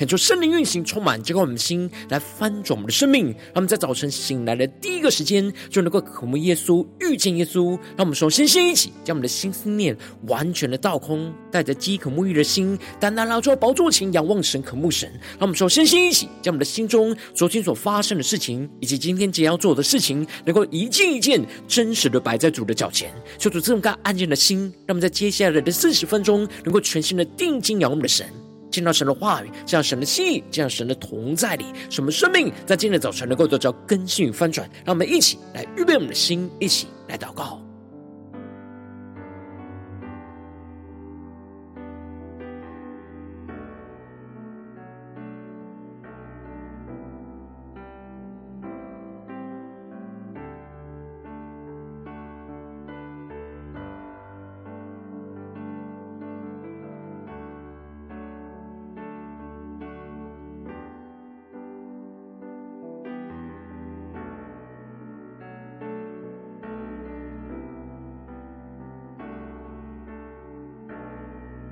恳求圣灵运行，充满浇灌我们的心，来翻转我们的生命。让我们在早晨醒来的第一个时间，就能够渴慕耶稣，遇见耶稣。让我们首先先一起将我们的心思念完全的倒空，带着饥渴沐浴的心，单单来到宝座前仰望神，渴慕神。让我们首先先一起将我们的心中昨天所发生的事情，以及今天即将要做的事情，能够一件一件真实的摆在主的脚前，求主这么干安静的心，让我们在接下来的四十分钟，能够全心的定睛仰望我们的神。见到神的话语，这样神的心意，这样神的同在里，什么生命在今天早晨能够得到更新与翻转？让我们一起来预备我们的心，一起来祷告。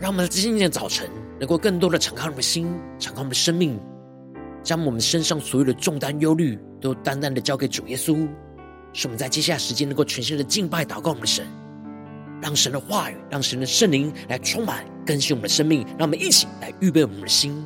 让我们在今天早晨，能够更多的敞开我们的心，敞开我们的生命，将我们身上所有的重担、忧虑，都单单的交给主耶稣。使我们在接下来时间，能够全新的敬拜、祷告我们的神，让神的话语，让神的圣灵来充满、更新我们的生命。让我们一起来预备我们的心。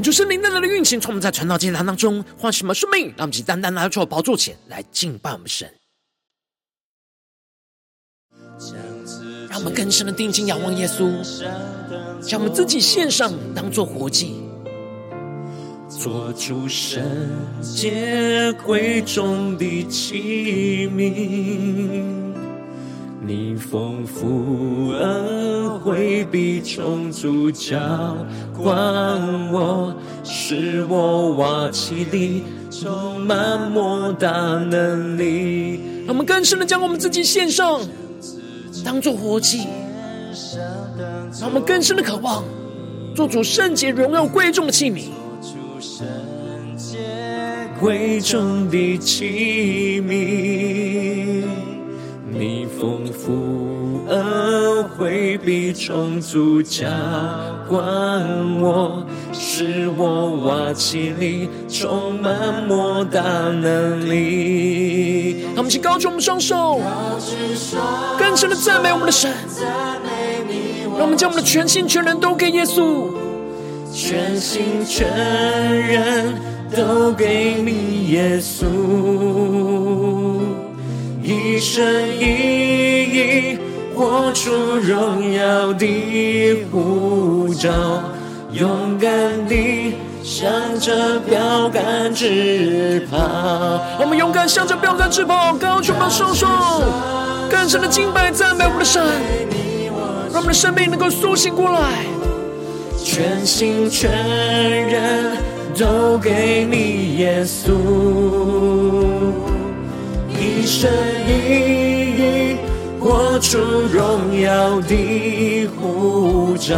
恳求圣灵在那里运行，从我们在传道祭坛当中唤什么生命，让我们只单单来到宝座前来敬拜我们神。让我们更深的定睛仰望耶稣，将我们自己献上，当作活祭，做主圣洁贵重的器皿。你丰富恩惠必充足浇灌我，使我瓦器里充满莫大能力。让我们更深的将我们自己献上，当作活祭。让我们更深的渴望，做主圣洁荣耀贵重的器皿。贵重的器皿。你丰富恩惠必充足加灌我，使我瓦器里充满莫大能力。让我们一起高举我们双手，更深的赞美我们的神。让我们将我们的全心全人都给耶稣，全心全人都给你耶稣。一生一意活出荣耀的护照，勇敢地向着标杆直跑。我们勇敢向着标杆直跑，高举双手，更深的敬拜赞美我们的神，让我们的生命能够苏醒过来，全心全人都给你耶稣。一生一活出荣耀的护照，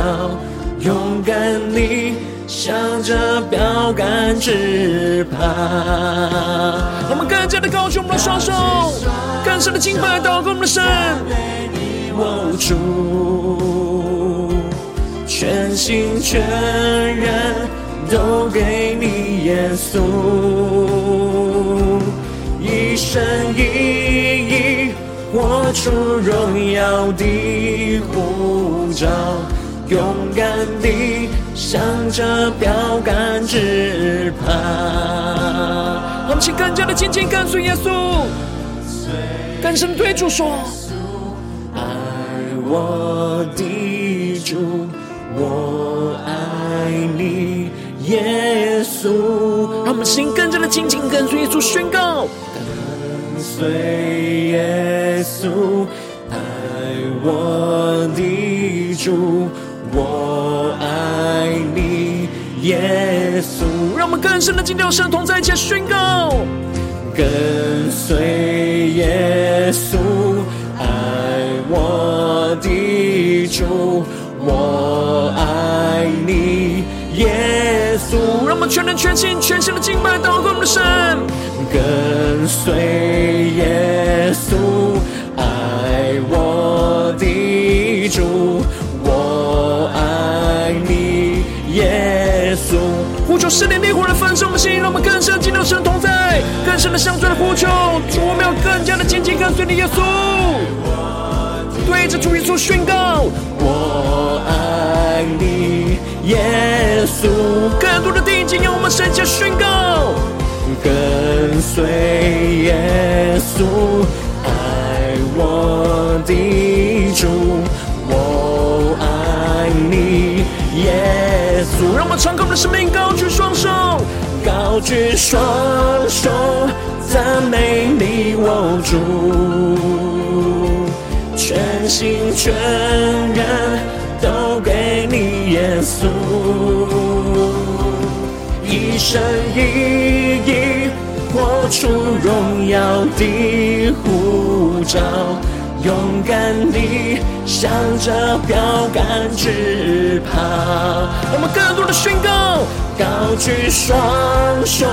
勇敢地向着标杆直跑。我们更加的高举我们的双手，更深的敬拜祷告我们的神。我主，全心全人都给你耶稣。一生一意活出荣耀的护照，勇敢地向着标杆直跑。我们请更加的紧紧跟随耶稣，更深对主说：爱我的主，我爱你，耶稣。让我们心更加的紧紧跟随耶稣宣告，跟随耶稣，爱我的主，我爱你，耶稣。让我们更深的敬拜神同在一起宣告。跟随耶稣，爱我的主，我爱你，耶稣稣。让我们全人全心全心的敬拜祷告我们的神。跟随耶稣，爱我的主，我爱你，耶稣。呼求圣灵烈火的焚烧我们心，让我们更深进入神同在。更深的向主来呼求，主，我们要更加的紧紧跟随你，耶稣。对着主耶稣宣告，我爱你，耶稣。更多的定睛，让我们圣洁宣告，跟随耶稣，爱我的主，我爱你，耶稣。让我们敞开我们的生命，高举双手。高举双手，赞美你，我主，全心全人都给你，耶稣，一生一意活出荣耀的呼召。勇敢地向着标杆直跑，我们更多的宣告，高举双手，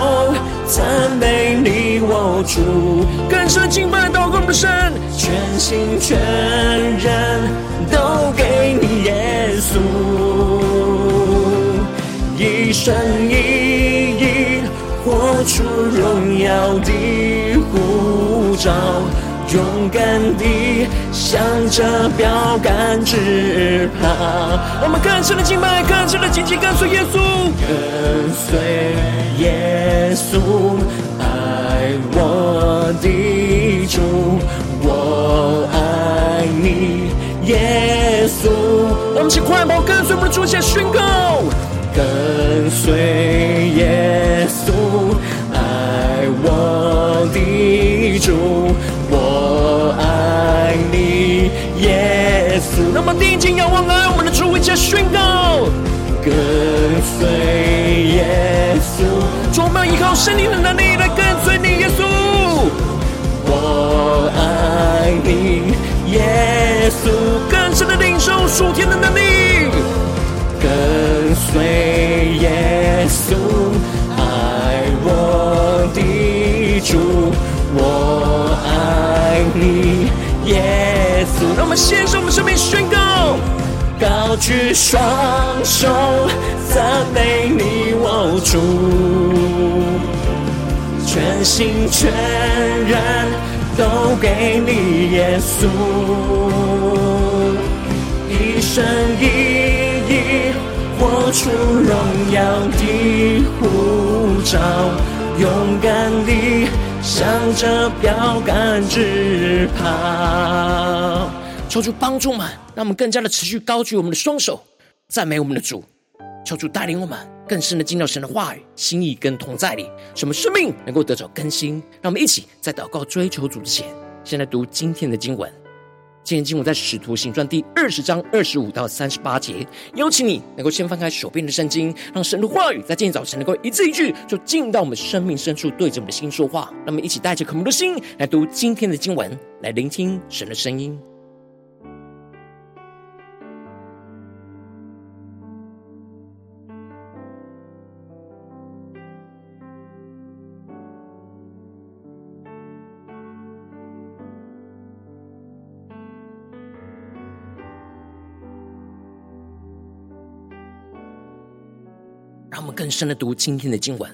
赞美你，我主，更深敬拜祷告我们的神，全心全人生一意活出荣耀的呼召。勇敢地向着标杆直跑，我们更深的敬拜，更深的紧紧跟随耶稣，跟随耶稣，爱我的主，我爱你，耶稣。我们一起快跑，跟随我们的主，先宣告，跟随耶稣，爱我的主。我爱你，耶稣那么定睛仰望来我们的主，一起宣告，跟随耶稣，主，我们依靠圣灵的能力来跟随你，耶稣。我爱你，耶稣，更深的领受属天的能力，跟随耶稣，爱我的主，我爱你，耶稣。让我们献上我们生命。宣告，高举双手，赞美你，我主，全心全人都给你，耶稣，一生一出荣耀的呼召，勇敢地向着标杆直跑。求主帮助们，让我们更加的持续高举我们的双手，赞美我们的主。求主带领我们更深的进入神的话语、心意跟同在里，使我们生命能够得着更新。让我们一起在祷告追求主之前，先来读今天的经文。今天经文在使徒行传第二十章二十五到三十八节。邀请你能够先翻开手边的圣经，让神的话语在今天早晨能够一字一句，就进到我们生命深处，对着我们的心说话。让我们一起带着渴慕的心来读今天的经文，来聆听神的声音。更深的读今天的经文，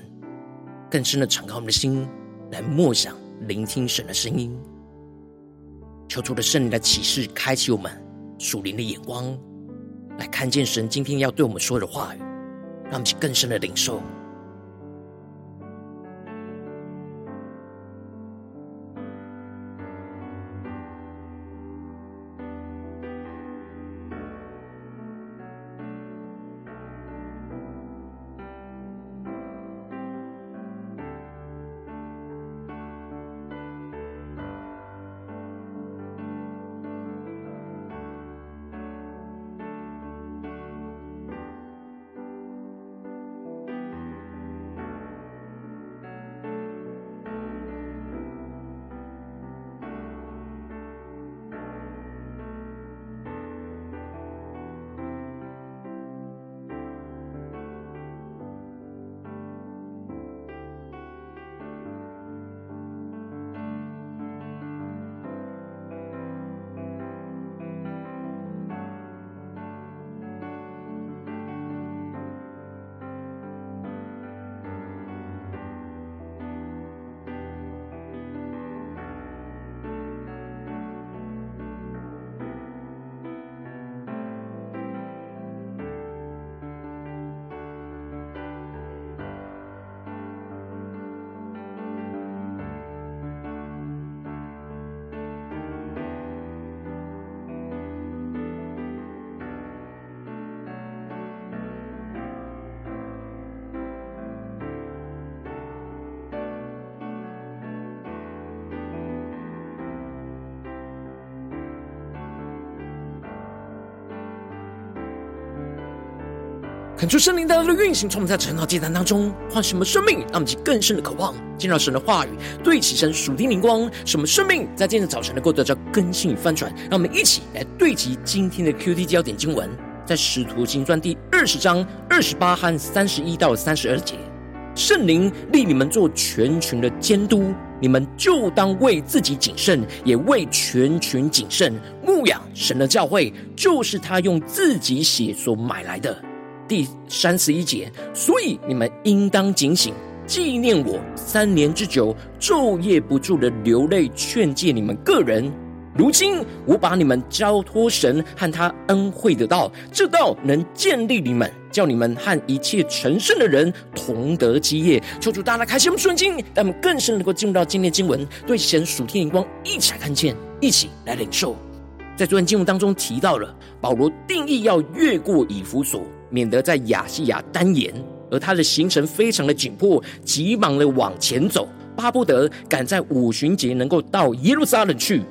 更深的敞开我们的心，来默想、聆听神的声音。求主的圣灵的启示、开启我们属灵的眼光，来看见神今天要对我们说的话语，让我们去更深的领受。恳求圣灵带来的运行，从我们在晨祷祭坛当中唤什么生命，让我们更深的渴望见到神的话语，对齐神属天灵光，什么生命在今天早晨能够得到更新与翻转。让我们一起来对齐今天的 QD 焦点经文，在使徒行传第二十章二十八和三十一到三十二节。圣灵立你们做全群的监督，你们就当为自己谨慎，也为全群谨慎，牧养神的教会，就是他用自己血所买来的。第三十一节，所以你们应当警醒，纪念我三年之久，昼夜不住的流泪劝诫你们个人。如今我把你们交托神和他恩惠的道，这道能建立你们，叫你们和一切成圣的人同得基业。求主大家开心我们顺经，让我们更深能够进入到今天经文，对神属天眼光一起来看见，一起来领受。在昨天经文当中提到了保罗定义要越过以弗所。免得在亚细亚耽延，而他的行程非常的紧迫，急忙的往前走，巴不得赶在五旬节能够到耶路撒冷去。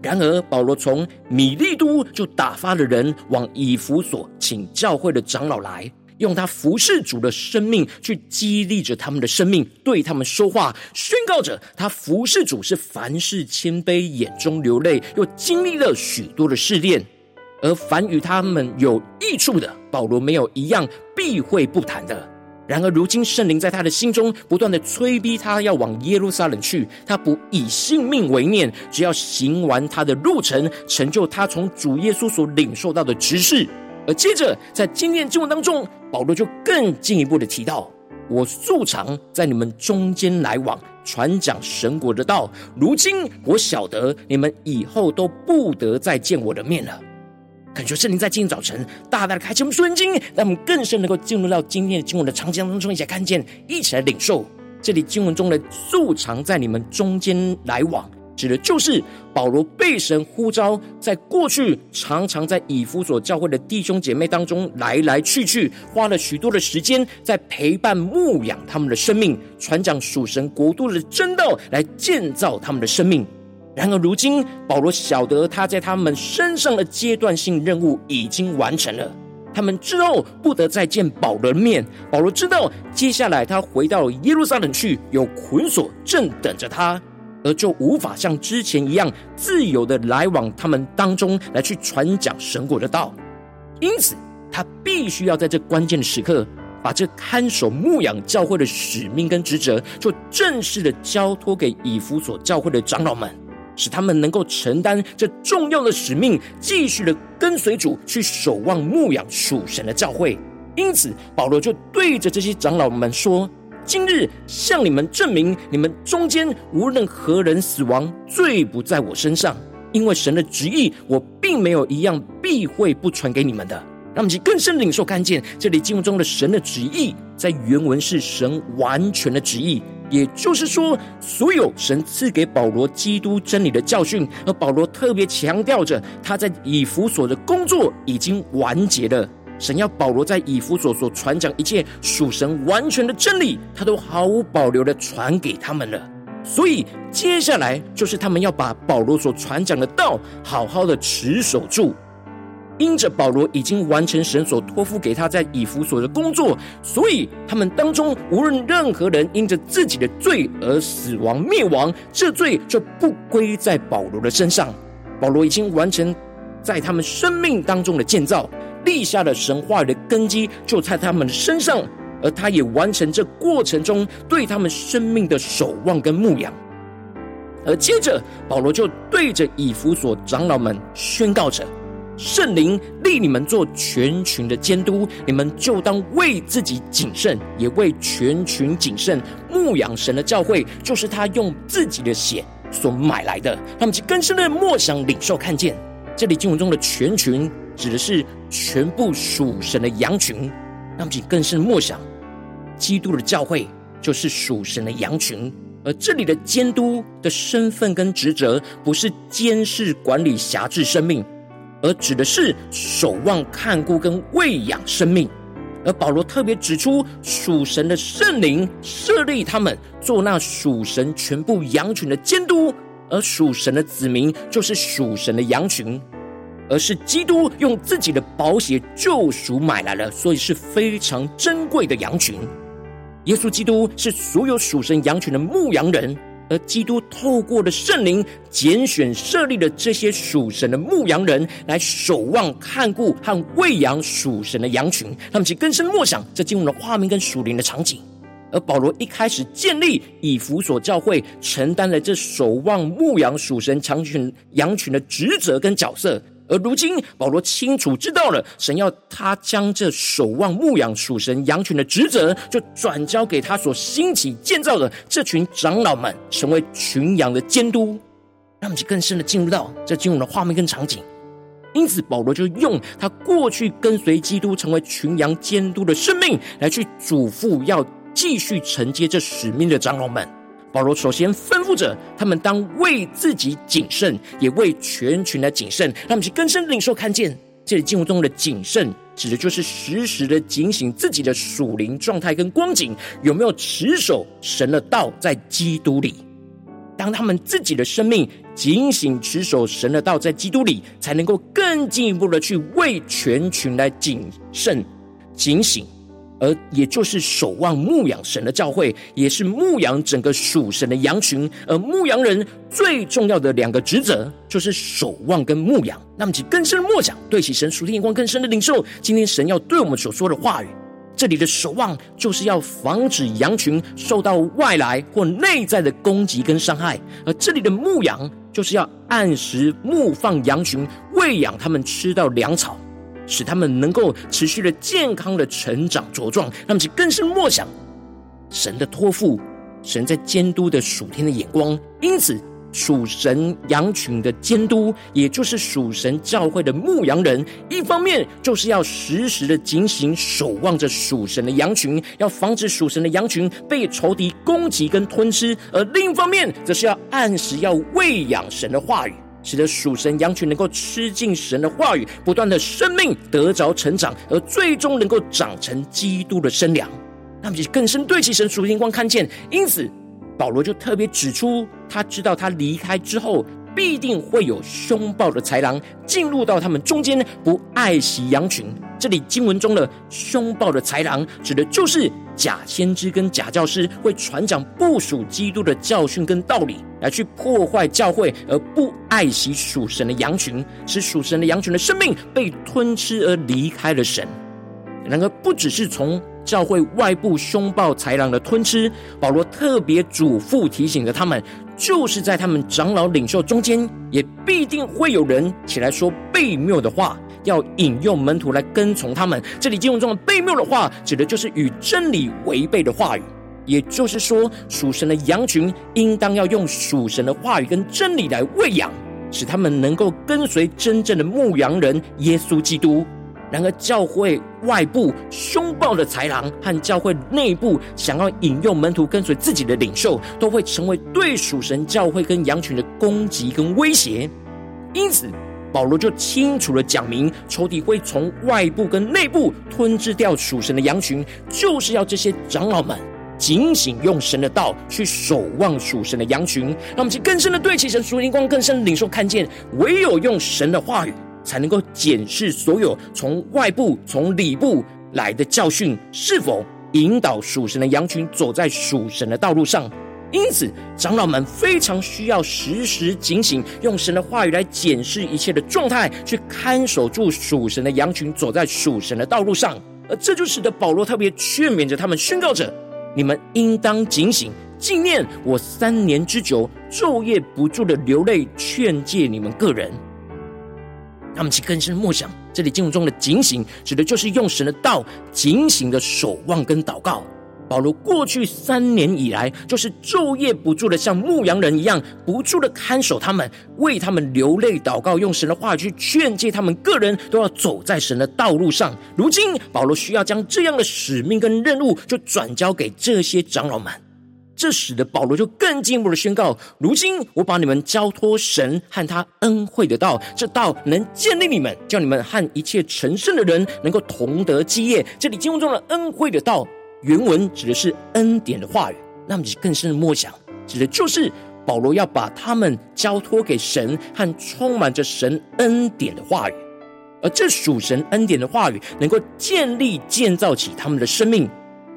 然而，保罗从米利都就打发了人往以弗所，请教会的长老来，用他服侍主的生命去激励着他们的生命，对他们说话，宣告着他服侍主是凡事谦卑，眼中流泪，又经历了许多的试炼。而凡与他们有益处的，保罗没有一样避讳不谈的。然而如今圣灵在他的心中不断的催逼他要往耶路撒冷去，他不以性命为念，只要行完他的路程，成就他从主耶稣所领受到的职事。而接着在今天经文当中，保罗就更进一步的提到：我素常在你们中间来往，传讲神国的道。如今我晓得你们以后都不得再见我的面了。恳求圣灵在今天早晨大大的开启我们属灵经，让我们更深能够进入到今天的经文的场景当中，一起来看见，一起来领受。这里经文中的素常在你们中间来往，指的就是保罗被神呼召，在过去常常在以弗所教会的弟兄姐妹当中来来去去，花了许多的时间在陪伴牧养他们的生命，传讲属神国度的真道，来建造他们的生命。然而，如今保罗晓得他在他们身上的阶段性任务已经完成了，他们之后不得再见保罗的面。保罗知道，接下来他回到耶路撒冷去，有捆锁正等着他，而就无法像之前一样自由的来往他们当中来去传讲神国的道。因此，他必须要在这关键的时刻，把这看守牧养教会的使命跟职责，就正式的交托给以弗所教会的长老们。使他们能够承担这重要的使命，继续的跟随主去守望牧养属神的教会。因此，保罗就对着这些长老们说：“今日向你们证明，你们中间无论何人死亡，罪不在我身上，因为神的旨意，我并没有一样避讳不传给你们的。”让我们更深领受看见，这里经文中的神的旨意，在原文是神完全的旨意。也就是说，所有神赐给保罗基督真理的教训，而保罗特别强调着他在以弗所的工作已经完结了。神要保罗在以弗所所传讲一切属神完全的真理，他都毫无保留的传给他们了。所以接下来就是他们要把保罗所传讲的道好好的持守住。因着保罗已经完成神所托付给他在以弗所的工作，所以他们当中无论任何人因着自己的罪而死亡灭亡，这罪就不归在保罗的身上。保罗已经完成在他们生命当中的建造，立下了神话的根基，就在他们的身上，而他也完成这过程中对他们生命的守望跟牧养。而接着，保罗就对着以弗所长老们宣告着。圣灵立你们做全群的监督，你们就当为自己谨慎，也为全群谨慎，牧养神的教会，就是他用自己的血所买来的。他们就更深的默想领受看见，这里经文中的全群指的是全部属神的羊群。他们就更深的默想，基督的教会就是属神的羊群，而这里的监督的身份跟职责，不是监视管理辖制生命。而指的是守望、看顾跟喂养生命，而保罗特别指出，属神的圣灵设立他们做那属神全部羊群的监督，而属神的子民就是属神的羊群。而是基督用自己的宝血救赎买来了，所以是非常珍贵的羊群。耶稣基督是所有属神羊群的牧羊人。而基督透过了圣灵拣选设立了这些属神的牧羊人，来守望、看顾和喂养属神的羊群。他们其更深默想这经文的画面跟属灵的场景。而保罗一开始建立以弗所教会，承担了这守望、牧羊属神长群、羊群的职责跟角色。而如今，保罗清楚知道了，神要他将这守望牧养属神羊群的职责，就转交给他所兴起建造的这群长老们，成为群羊的监督。让我们去更深的进入到这经文的画面跟场景。因此，保罗就用他过去跟随基督，成为群羊监督的生命，来去嘱咐要继续承接这使命的长老们。保罗首先吩咐着他们当为自己谨慎，也为全群来谨慎。他们去更深领受看见，这里经文中的谨慎，指的就是时时的警醒自己的属灵状态跟光景，有没有持守神的道在基督里。当他们自己的生命警醒持守神的道在基督里，才能够更进一步的去为全群来谨慎警醒。而也就是守望牧养神的教会，也是牧养整个属神的羊群。而牧羊人最重要的两个职责，就是守望跟牧养。那么，请更深的默想，对起神属天眼光更深的领受。今天神要对我们所说的话语，这里的守望，就是要防止羊群受到外来或内在的攻击跟伤害；而这里的牧养，就是要按时牧放羊群，喂养他们吃到粮草。使他们能够持续的健康的成长茁壮，那么就更是默想神的托付，神在监督的属天的眼光。因此，属神羊群的监督，也就是属神教会的牧羊人，一方面就是要时时的警醒守望着属神的羊群，要防止属神的羊群被仇敌攻击跟吞吃；而另一方面，则是要按时要喂养神的话语。使得属神羊群能够吃进神的话语，不断的生命得着成长，而最终能够长成基督的身量。那么就更深对其神属灵光看见。因此，保罗就特别指出，他知道他离开之后，必定会有凶暴的豺狼进入到他们中间，不爱惜羊群。这里经文中的凶暴的豺狼，指的就是假先知跟假教师，会传讲不属基督的教训跟道理，来去破坏教会，而不爱惜属神的羊群，使属神的羊群的生命被吞吃而离开了神。然而，不只是从教会外部凶暴豺狼的吞吃，保罗特别嘱咐提醒着他们，就是在他们长老领袖中间，也必定会有人起来说悖谬的话。要引诱门徒来跟从他们。这里经文中的悖谬的话，指的就是与真理违背的话语。也就是说，属神的羊群应当要用属神的话语跟真理来喂养，使他们能够跟随真正的牧羊人耶稣基督。然而，教会外部凶暴的豺狼和教会内部想要引诱门徒跟随自己的领袖，都会成为对属神教会跟羊群的攻击跟威胁。因此，保罗就清楚地讲明，仇敌会从外部跟内部吞噬掉属神的羊群，就是要这些长老们警醒，用神的道去守望属神的羊群。让我们去更深的对齐神属灵光，更深的领受看见，唯有用神的话语，才能够检视所有从外部、从里部来的教训，是否引导属神的羊群走在属神的道路上。因此，长老们非常需要时时警醒，用神的话语来检视一切的状态，去看守住属神的羊群，走在属神的道路上。而这就使得保罗特别劝勉着他们，宣告着：你们应当警醒，纪念我三年之久，昼夜不住的流泪劝诫你们个人。他们去更深默想，这里经文中的警醒，指的就是用神的道警醒的守望跟祷告。保罗过去三年以来，就是昼夜不住的像牧羊人一样，不住的看守他们，为他们流泪祷告，用神的话去劝诫他们个人都要走在神的道路上。如今，保罗需要将这样的使命跟任务，就转交给这些长老们。这使得保罗就更进一步的宣告：如今我把你们交托神和他恩惠的道，这道能建立你们，叫你们和一切成圣的人能够同得基业。这里经文中的恩惠的道。原文指的是恩典的话语，那么你更深的默想，指的就是保罗要把他们交托给神和充满着神恩典的话语，而这属神恩典的话语能够建立建造起他们的生命。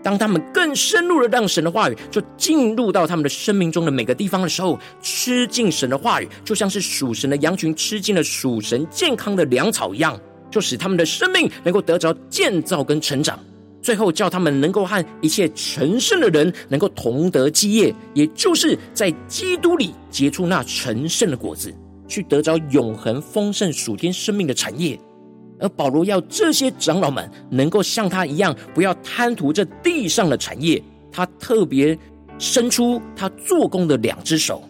当他们更深入的让神的话语就进入到他们的生命中的每个地方的时候，吃进神的话语，就像是属神的羊群吃进了属神健康的粮草一样，就使他们的生命能够得着建造跟成长。最后叫他们能够和一切成圣的人能够同得基业，也就是在基督里结出那成圣的果子，去得着永恒丰盛属天生命的产业。而保罗要这些长老们能够像他一样，不要贪图这地上的产业。他特别伸出他做工的两只手，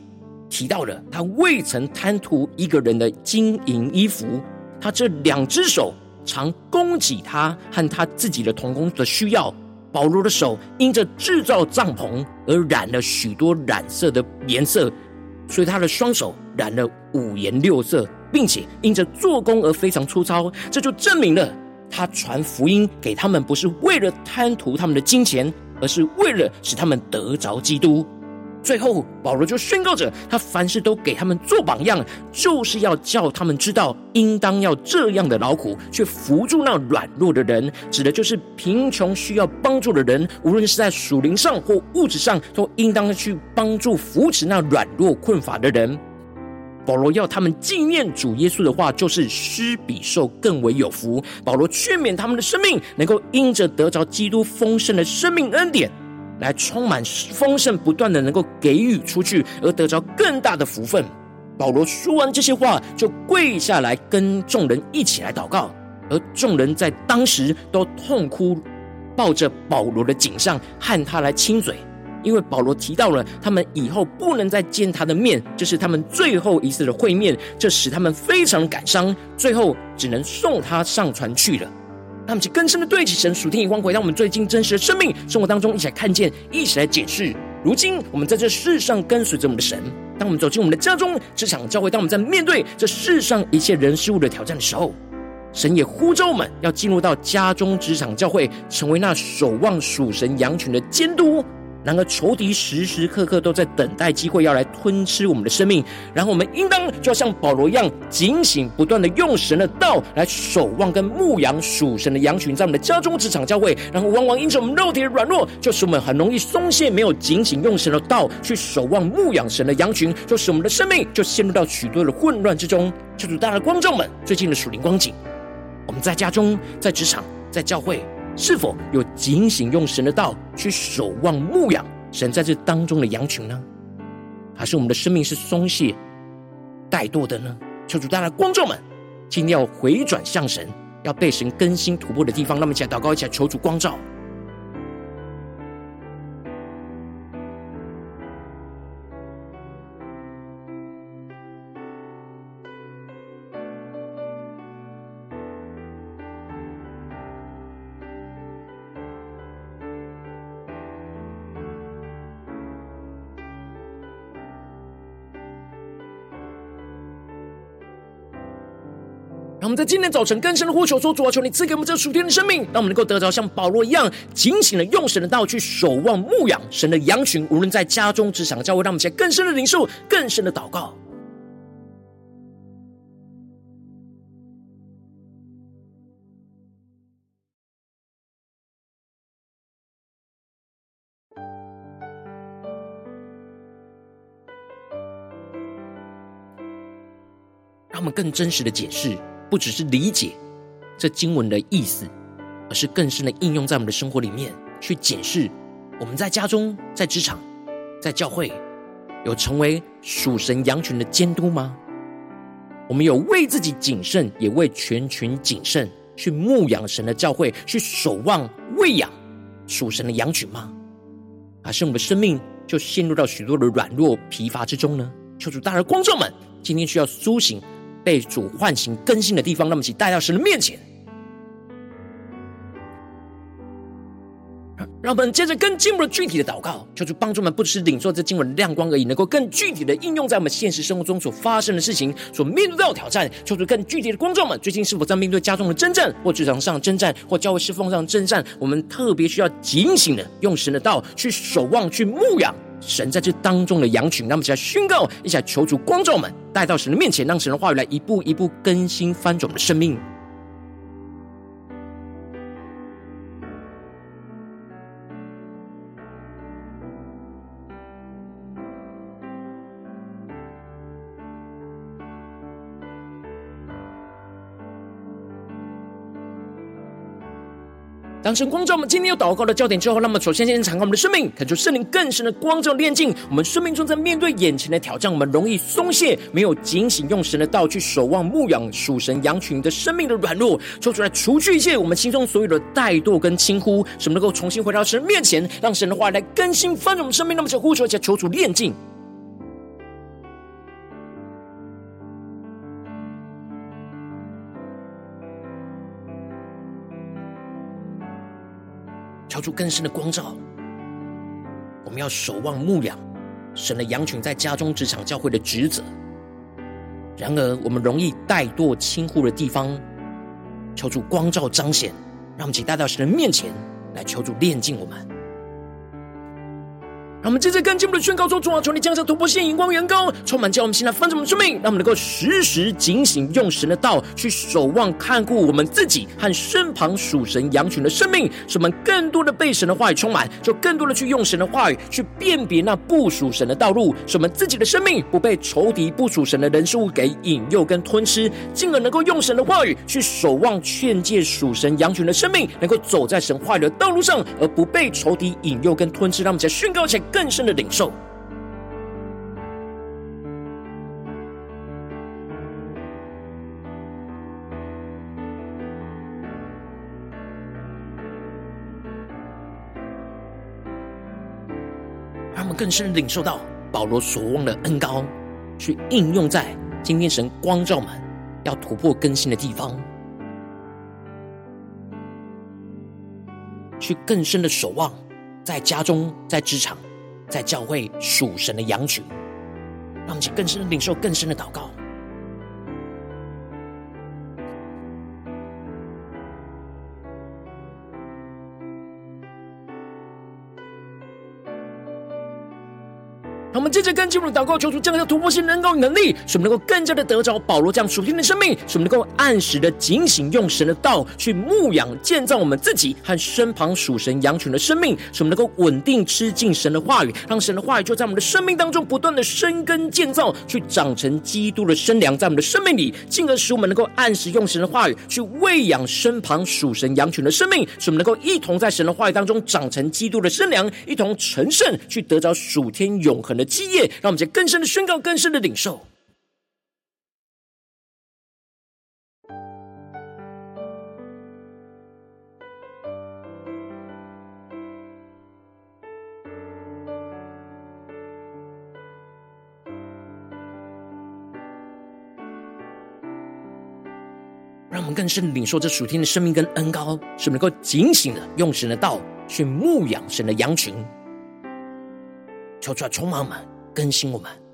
提到了他未曾贪图一个人的金银衣服。他这两只手常供给他和他自己的同工的需要。保罗的手因着制造帐篷而染了许多染色的颜色，所以他的双手染了五颜六色。并且因着做工而非常粗糙，这就证明了他传福音给他们不是为了贪图他们的金钱，而是为了使他们得着基督。最后，保罗就宣告着，他凡事都给他们做榜样，就是要叫他们知道，应当要这样的劳苦，去扶助那软弱的人，指的就是贫穷需要帮助的人，无论是在属灵上或物质上，都应当去帮助扶持那软弱困乏的人。保罗要他们纪念主耶稣的话，就是施比受更为有福。保罗劝勉他们的生命，能够因着得着基督丰盛的生命恩典，来充满丰盛，不断的能够给予出去，而得着更大的福分。保罗说完这些话，就跪下来跟众人一起来祷告，而众人在当时都痛哭，抱着保罗的颈项，和他来亲嘴。因为保罗提到了他们以后不能再见他的面，这是他们最后一次的会面，这使他们非常感伤，最后只能送他上船去了。他们，就更深的对齐神属天眼光，回到我们最近真实的生命生活当中，一起来看见，一起来解释。如今我们在这世上跟随着我们的神，当我们走进我们的家中、职场、教会，当我们在面对这世上一切人事物的挑战的时候，神也呼召我们要进入到家中、职场、教会，成为那守望属神羊群的监督。然而，仇敌时时刻刻都在等待机会，要来吞吃我们的生命。然后，我们应当就要像保罗一样，警醒不断的用神的道来守望跟牧养属神的羊群，在我们的家中、职场、教会。然后，往往因着我们肉体的软弱，就使我们很容易松懈，没有警醒用神的道去守望牧养神的羊群，就使我们的生命就陷入到许多的混乱之中。求主，大家观众们，最近的属灵光景，我们在家中、在职场、在教会。是否有警醒用神的道去守望牧养神在这当中的羊群呢？还是我们的生命是松懈怠惰的呢？求主，大家光照们，今天要回转向神，要被神更新突破的地方，让我们一起来祷告，一起来求主光照。我们在今天早晨更深的呼求说：主啊，求你赐给我们这属天的生命，让我们能够得着像保罗一样，警醒的用神的道去守望牧养神的羊群。无论在家中、职场、教会，让我们起来更深的领受、更深的祷告。让我们更真实的解释。不只是理解这经文的意思，而是更深的应用在我们的生活里面，去检视我们在家中、在职场、在教会，有成为属神羊群的监督吗？我们有为自己谨慎，也为全群谨慎，去牧养神的教会，去守望喂养属神的羊群吗？还是我们的生命就陷入到许多的软弱疲乏之中呢？求主，大家观众们，今天需要苏醒。被主唤醒更新的地方，让我们一起带到神的面前。让我们接着更进一步的具体的祷告，求主帮助我们，不只是领受这经文的亮光而已，能够更具体的应用在我们现实生活中所发生的事情，所面对到的挑战。求主更具体的观众们，最近是否在面对家中的征战，或职场上的征战，或教会侍奉上的征战？我们特别需要警醒的用神的道去守望，去牧养。神在这当中的羊群。让我们一起来宣告，一起来求主光照们，带到神的面前，让神的话语来一步一步更新翻转我们的生命。当神光照我们今天有祷告的焦点之后，那么首先先敞开我们的生命，恳求圣灵更深的光照炼净我们生命中，在面对眼前的挑战，我们容易松懈，没有警醒用神的道去守望牧养属神羊群的生命的软弱，求主来除去一切我们心中所有的怠惰跟轻忽，使我们能够重新回到神面前，让神的话来更新翻转我们生命。那么，就呼求一下，求主炼净。出更深的光照，我们要守望牧养神的羊群，在家中、职场、教会的职责。然而，我们容易怠惰、轻忽的地方，求助光照彰显，让我们一起带到神的面前来求助炼净我们。让我们接着更进一步的宣告说：主啊，求你降下突破性、荧光、远高，充满叫我们现在翻转我们生命，让我们能够时时警醒，用神的道去守望、看顾我们自己和身旁属神羊群的生命，使我们更多的被神的话语充满，就更多的去用神的话语去辨别那不属神的道路，使我们自己的生命不被仇敌、不属神的人事物给引诱跟吞吃，进而能够用神的话语去守望、劝诫属神羊群的生命，能够走在神话语的道路上，而不被仇敌引诱跟吞吃。让我们再宣告起来。更深的领受，他们更深的领受到保罗所望的恩膏，去应用在今天神光照们要突破更新的地方，去更深的守望，在家中，在职场。在教会属神的羊群，让我们去更深的领受，更深的祷告。让我们接着跟进入祷告，求主降下突破性能够能力，使我们能够更加的得着保罗这样属天的生命，使我们能够按时的警醒，用神的道去牧养建造我们自己和身旁属神羊群的生命，使我们能够稳定吃进神的话语，让神的话语就在我们的生命当中不断的生根建造，去长成基督的生粮在我们的生命里，进而使我们能够按时用神的话语去喂养身旁属神羊群的生命，使我们能够一同在神的话语当中长成基督的生粮，一同成圣，去得着属天永恒的基业，让我们在更深的宣告，更深的领受。让我们更深的领受这属天的生命跟恩膏，使我们能够警醒的用神的道去牧养神的羊群，求出来充满满。更新我们。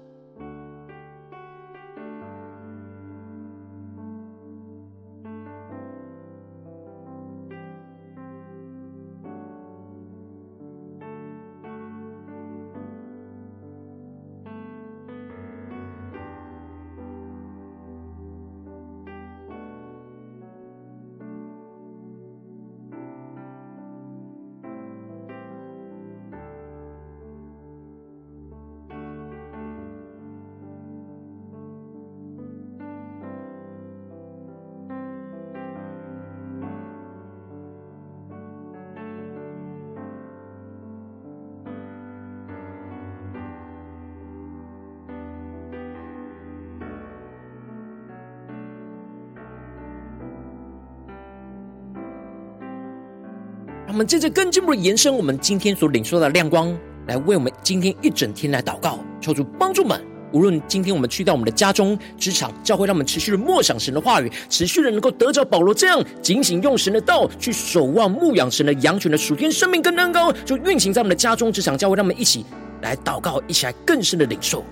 们接着更进一步的延伸，我们今天所领受的亮光，来为我们今天一整天来祷告，求主帮助们。无论今天我们去到我们的家中、职场、教会，让我们持续的默想神的话语，持续的能够得着保罗这样警醒用神的道去守望牧养神的羊群的属天生命跟恩膏，就运行在我们的家中、职场、教会，让我们一起来祷告，一起来更深的领受。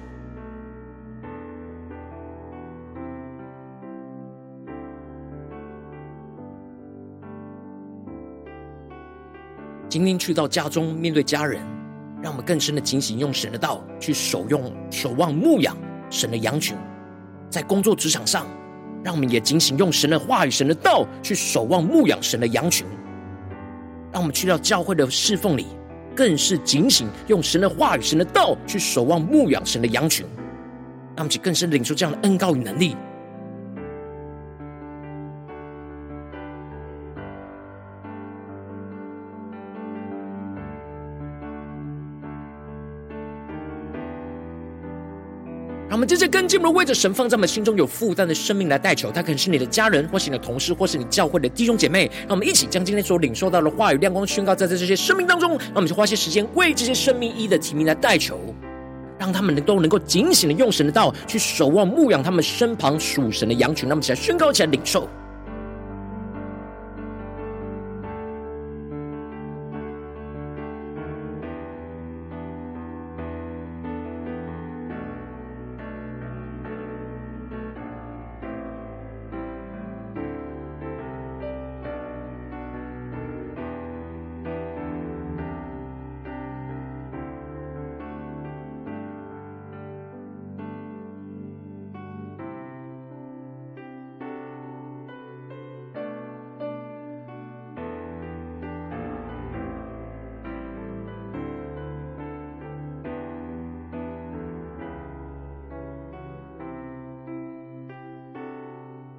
今天去到家中，面对家人，让我们更深的警醒，用神的道去守用、守望、牧养神的羊群。在工作职场上，让我们也警醒，用神的话语、神的道去守望、牧养神的羊群。让我们去到教会的侍奉里，更是警醒，用神的话语、神的道去守望、牧养神的羊群。让我们更深领受这样的恩膏与能力。我们接着跟进我们为着神放在我们心中有负担的生命来代求，他可能是你的家人，或是你的同事，或是你教会的弟兄姐妹。让我们一起将今天所领受到的话语亮光宣告在这些生命当中。那我们就花些时间为这些生命一的提名来代求，让他们能够能够警醒的用神的道去守望牧养他们身旁属神的羊群。让我们起来宣告，起来领受。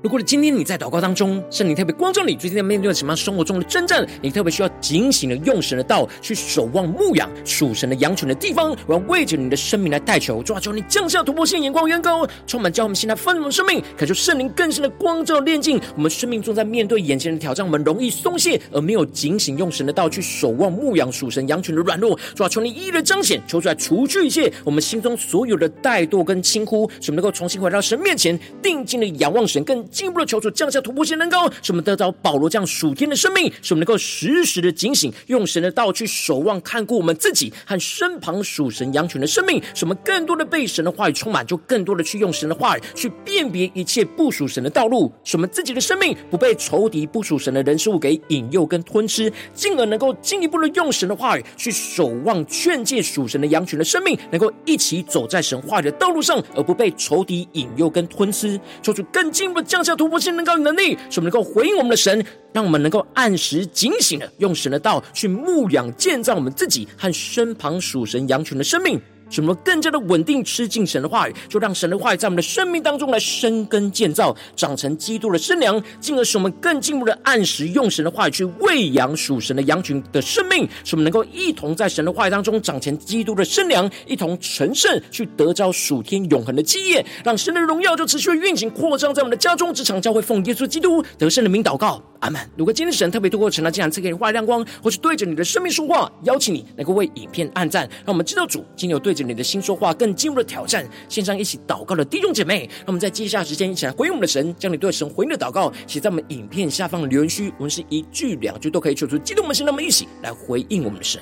如果今天你在祷告当中，圣灵特别光照你，最近在面对什么生活中的征战，你特别需要警醒的用神的道去守望牧养属神的羊群的地方，我要为着你的生命来代求，主啊，求你降下突破性眼光，远高，充满教我们现在丰盛生命，恳求圣灵更深的光照炼净我们生命中在面对眼前的挑战，我们容易松懈而没有警醒用神的道去守望牧养属神羊群的软弱，主啊，求你一一的彰显，求出来除去一切我们心中所有的怠惰跟轻忽，使我们能够重新回到神面前，定睛的仰望神，更进一步的求主降下突破性能高，使我们得到保罗这样属天的生命，使我们能够时时的警醒，用神的道去守望看顾我们自己和身旁属神羊群的生命，使我们更多的被神的话语充满，就更多的去用神的话语去辨别一切不属神的道路，使我们自己的生命不被仇敌不属神的人事物给引诱跟吞吃，进而能够进一步的用神的话语去守望劝诫属神的羊群的生命，能够一起走在神话语的道路上，而不被仇敌引诱跟吞吃，求主更进一步的降下突破。性能高的能力，使我们能够回应我们的神，让我们能够按时警醒的用神的道去牧养建造我们自己和身旁属神羊群的生命。使我们更加的稳定，吃进神的话语，就让神的话语在我们的生命当中来生根建造，长成基督的身量，进而使我们更进一步的按时用神的话语去喂养属神的羊群的生命，使我们能够一同在神的话语当中长成基督的身量，一同成圣，去得着属天永恒的基业，让神的荣耀就持续运行扩张在我们的家中、职场、教会，奉耶稣基督得胜的名祷告，阿门。如果今天神特别透过神的这样赐给你话亮光，或是对着你的生命说话，邀请你能够为影片按赞，让我们知道主今天有对你的心说话，更进入了挑战。线上一起祷告的弟兄姐妹，让我们在接下时间一起来回应我们的神，将你对神回应的祷告写在我们影片下方的留言区。我们是一句两句都可以求出激动我们的心，让我们一起来回应我们的神。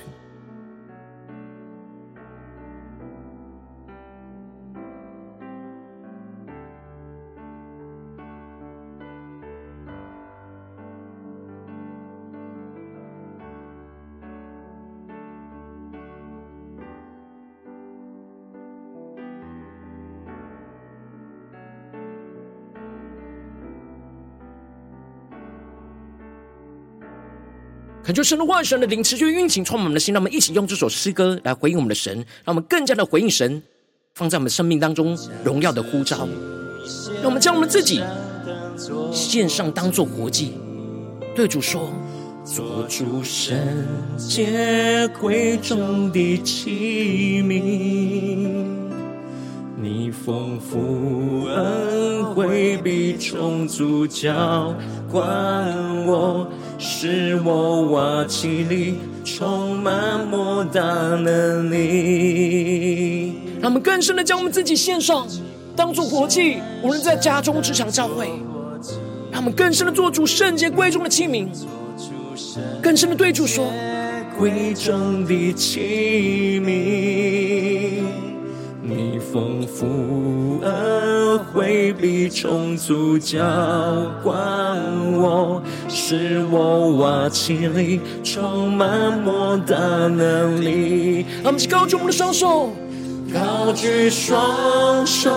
恳求神的话语、神的灵持续运行，充满我们的心。让我们一起用这首诗歌来回应我们的神，让我们更加的回应神放在我们生命当中荣耀的呼召。让我们将我们自己献上，当作活祭，对主说：做主圣洁贵重的器皿，你丰富恩惠必充足浇灌我。使我瓦器里充满莫大能力。让我们更深的将我们自己献上，当作活祭，无论在家中、职场、教会。让我们更深的做主圣洁贵重的器皿，更深的对主说：贵重的器皿，你丰富恩回避充足浇灌我，使我瓦器里充满莫大能力。我们一起高举我们的双手，高举双手，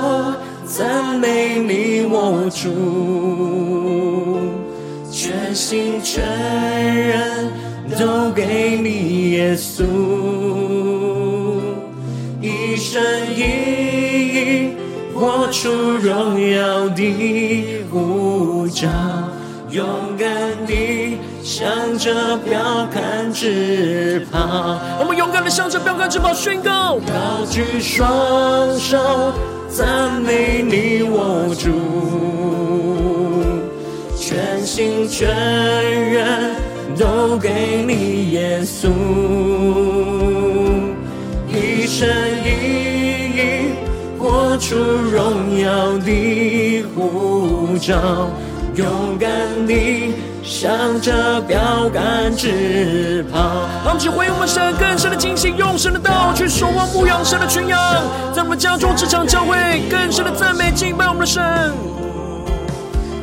赞美你我主，全心全人都给你耶稣，生一意活出荣耀的呼召，勇敢地向着标杆直跑。我们勇敢地向着标杆直跑，宣告，高举双手，赞美你我主，全心全人都给你耶稣，一生出荣耀的呼召，勇敢地向着标杆直跑。让我们去回应我们神更深的警醒，用神的道去守望牧羊神的群羊，在我们家中、职场、教会更深的赞美敬拜我们的神，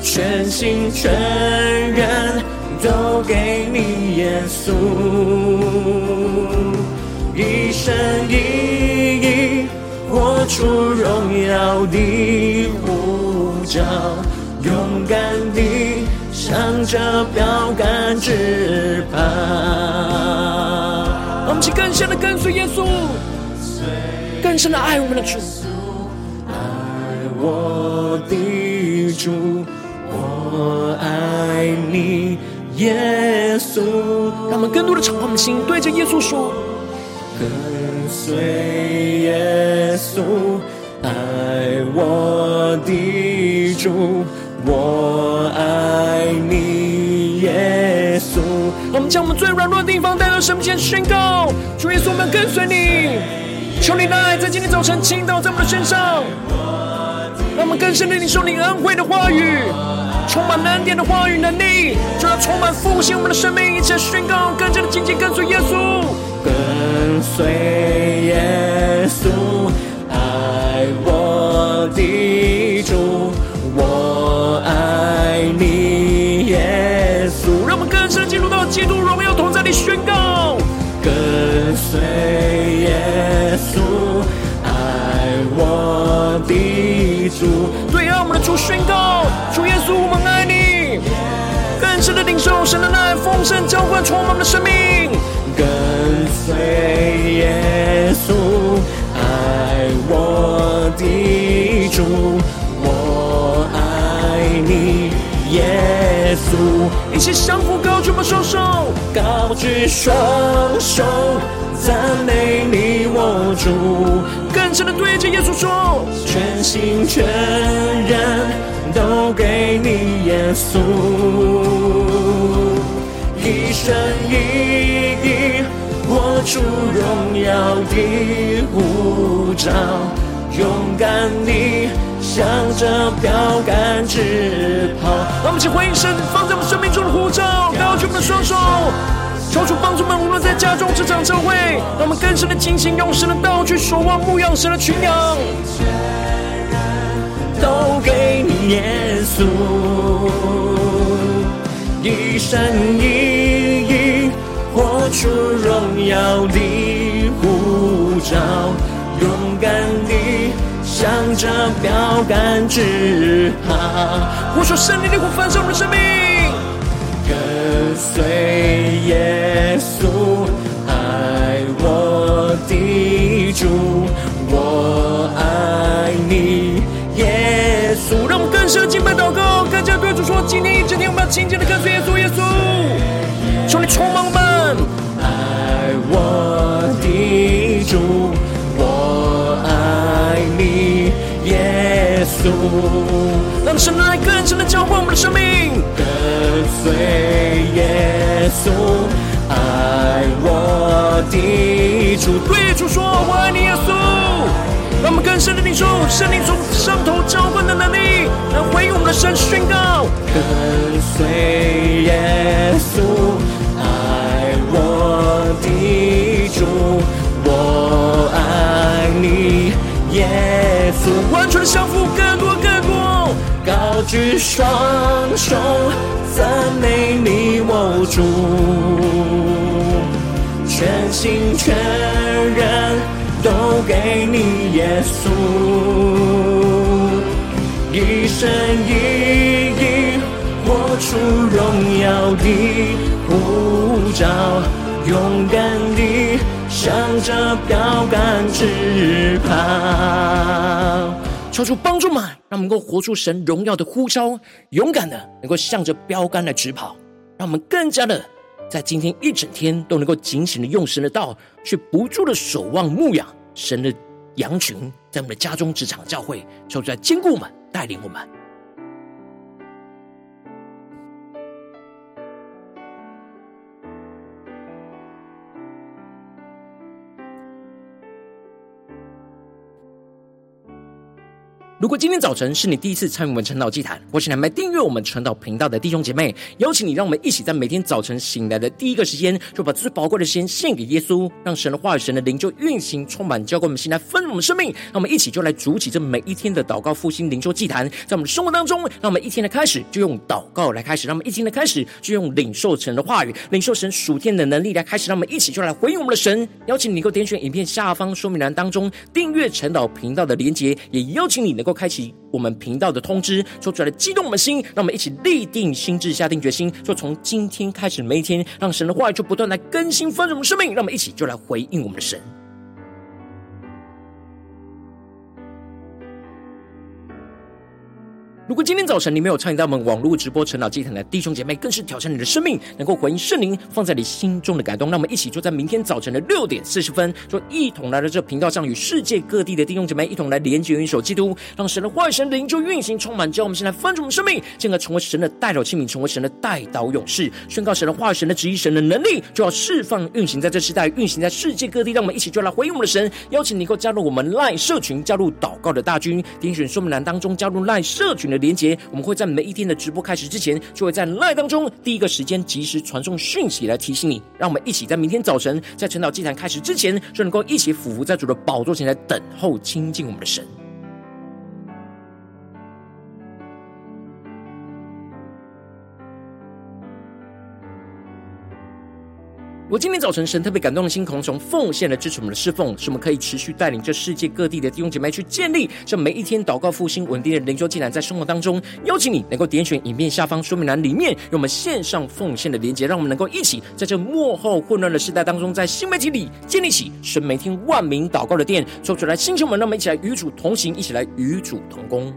全心全人都给你耶稣，一生一出荣耀的呼召，勇敢地向着标杆直跑。我们去更深的跟随耶稣，更深的爱我们的主，爱我的主，我爱你，耶稣。让我们更多的敞开我们的心，对着耶稣说：跟随耶稣，爱我的主，我爱你，耶稣。我们将我们最软弱的地方带到神面前宣告：主耶稣，我们跟随你，求你的爱在今天早晨倾倒在我们的身上，让我们更深的领受你恩惠的话语，充满恩典的话语能力，就要充满复兴我们的生命，一起宣告，更加的紧紧跟随耶稣，跟随耶稣，爱我的主，我爱你，耶稣。让我们更深的进入到基督荣耀同在里宣告，跟随耶稣，爱我的主，对爱我们的主宣告，主耶稣，我们爱你，更深的领受神的爱，丰盛浇灌充满我们的生命。跟随耶稣，爱我。的主，我。爱你，耶稣。一起相互，高举我。们双手，高举双手，赞美你我。主，更深的对着耶稣说，全心全人都给你耶稣，一生一意活出荣耀的护照，勇敢地向着标杆直跑。让我们一起回应神放在我们生命中的护照，高举我们的双手，求主帮助们，无论在家中、职场、教会，让我们更深的警醒，用神的道去守望、牧养神的群羊。都给你耶稣，一生一出荣耀的呼召，勇敢地向着标杆直跑。呼求圣灵的火焚烧我们的生命，跟随耶稣，爱我的主，我爱你。耶稣，让我们更深的敬拜祷告，更加对主说：今天一整天，我们要紧紧的跟随耶稣。耶稣，求你充满我们，我的主，我爱你，耶稣。让神来更深的浇灌我们的生命，跟随耶稣，爱我的主，对主说：我爱你，耶稣。让我们更深的领受圣灵从上头浇灌的能力，来回应我们的神宣告：跟随举双手赞美你，我主，全心全人都给你，耶稣，一生一意活出荣耀的呼召，勇敢地向着标杆直跑。求主帮助们，让我们能够活出神荣耀的呼召，勇敢的能够向着标杆来直跑，让我们更加的在今天一整天都能够警醒的用神的道，去不住的守望牧养神的羊群，在我们的家中、职场、教会，求主来坚固我们，带领我们。如果今天早晨是你第一次参与我们晨祷祭坛，或是还没订阅我们晨祷频道的弟兄姐妹，邀请你，让我们一起在每天早晨醒来的第一个时间，就把最宝贵的时间献给耶稣，让神的话语、神的灵就运行充满，交给我们心来分我们生命。让我们一起就来筑起这每一天的祷告复兴灵修祭坛，在我们的生活当中，让我们一天的开始就用祷告来开始，让我们一天的开始就用领受神的话语、领受神属天的能力来开始，让我们一起就来回应我们的神。邀请你能够点选影片下方说明栏当中订阅晨祷频道的连结，也邀请你能够开启我们频道的通知，说出来激动我们的心，让我们一起立定心智，下定决心，说从今天开始每一天，让神的话语就不断来更新丰盛我们生命，让我们一起就来回应我们的神。如果今天早晨你没有参与到我们网络直播晨祷祭坛的弟兄姐妹，更是挑战你的生命，能够回应圣灵放在你心中的感动。那我们一起就在明天早晨的六点四十分，就一同来到这频道上，与世界各地的弟兄姐妹一同来连接、元首基督，让神的话语、神灵就运行充满，叫我们现在翻转我们生命，进而成为神的代祷器皿，成为神的代祷勇士，宣告神的话语、神的旨意、神的能力，就要释放、运行在这世代，运行在世界各地。让我们一起就来回应我们的神，邀请你能够加入我们赖社群，加入祷告的大军，点选说明栏当中加入赖社群的连接，我们会在每一天的直播开始之前，就会在 live 当中第一个时间及时传送讯息来提醒你。让我们一起在明天早晨，在晨岛祭坛开始之前，就能够一起俯伏在主的宝座前来等候亲近我们的神。我今天早晨，神特别感动的心，可能从奉献来支持我们的侍奉，使我们可以持续带领这世界各地的弟兄姐妹去建立这每一天祷告复兴稳定的灵修进展，在生活当中，邀请你能够点选影片下方说明栏里面有我们线上奉献的连结，让我们能够一起在这幕后混乱的时代当中，在新媒体里建立起神每天万名祷告的殿，说出来，星球们，让我们一起来与主同行，一起来与主同工。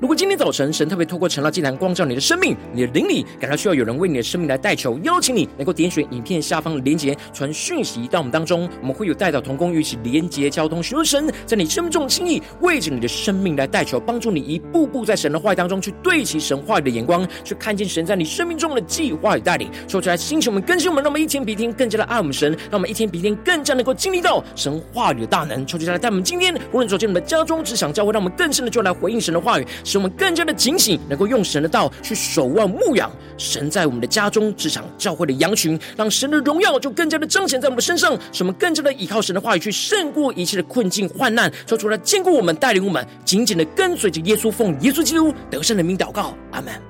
如果今天早晨神特别透过陈老祭坛光照你的生命，你的灵里感到需要有人为你的生命来代求，邀请你能够点选影片下方的连结，传讯息到我们当中，我们会有代祷同工与其连结交通，寻求神在你生命中的心意，为着你的生命来代求，帮助你一步步在神的话语当中去对齐神话语的眼光，去看见神在你生命中的计划与带领。说出来，星球们更新我们，让我们一天比一天更加的爱我们神，让我们一天比一天更加能够经历到神话语的大能。求主来带我们今天无论走进我们的家中、职场、教会，让我们更深的就来回应神的话语。使我们更加的警醒，能够用神的道去守望牧养神在我们的家中、职场、教会的羊群，让神的荣耀就更加的彰显在我们的身上，使我们更加的依靠神的话语去胜过一切的困境患难，说出来坚固我们、带领我们，紧紧的跟随着耶稣，奉耶稣基督得胜的名祷告，阿门。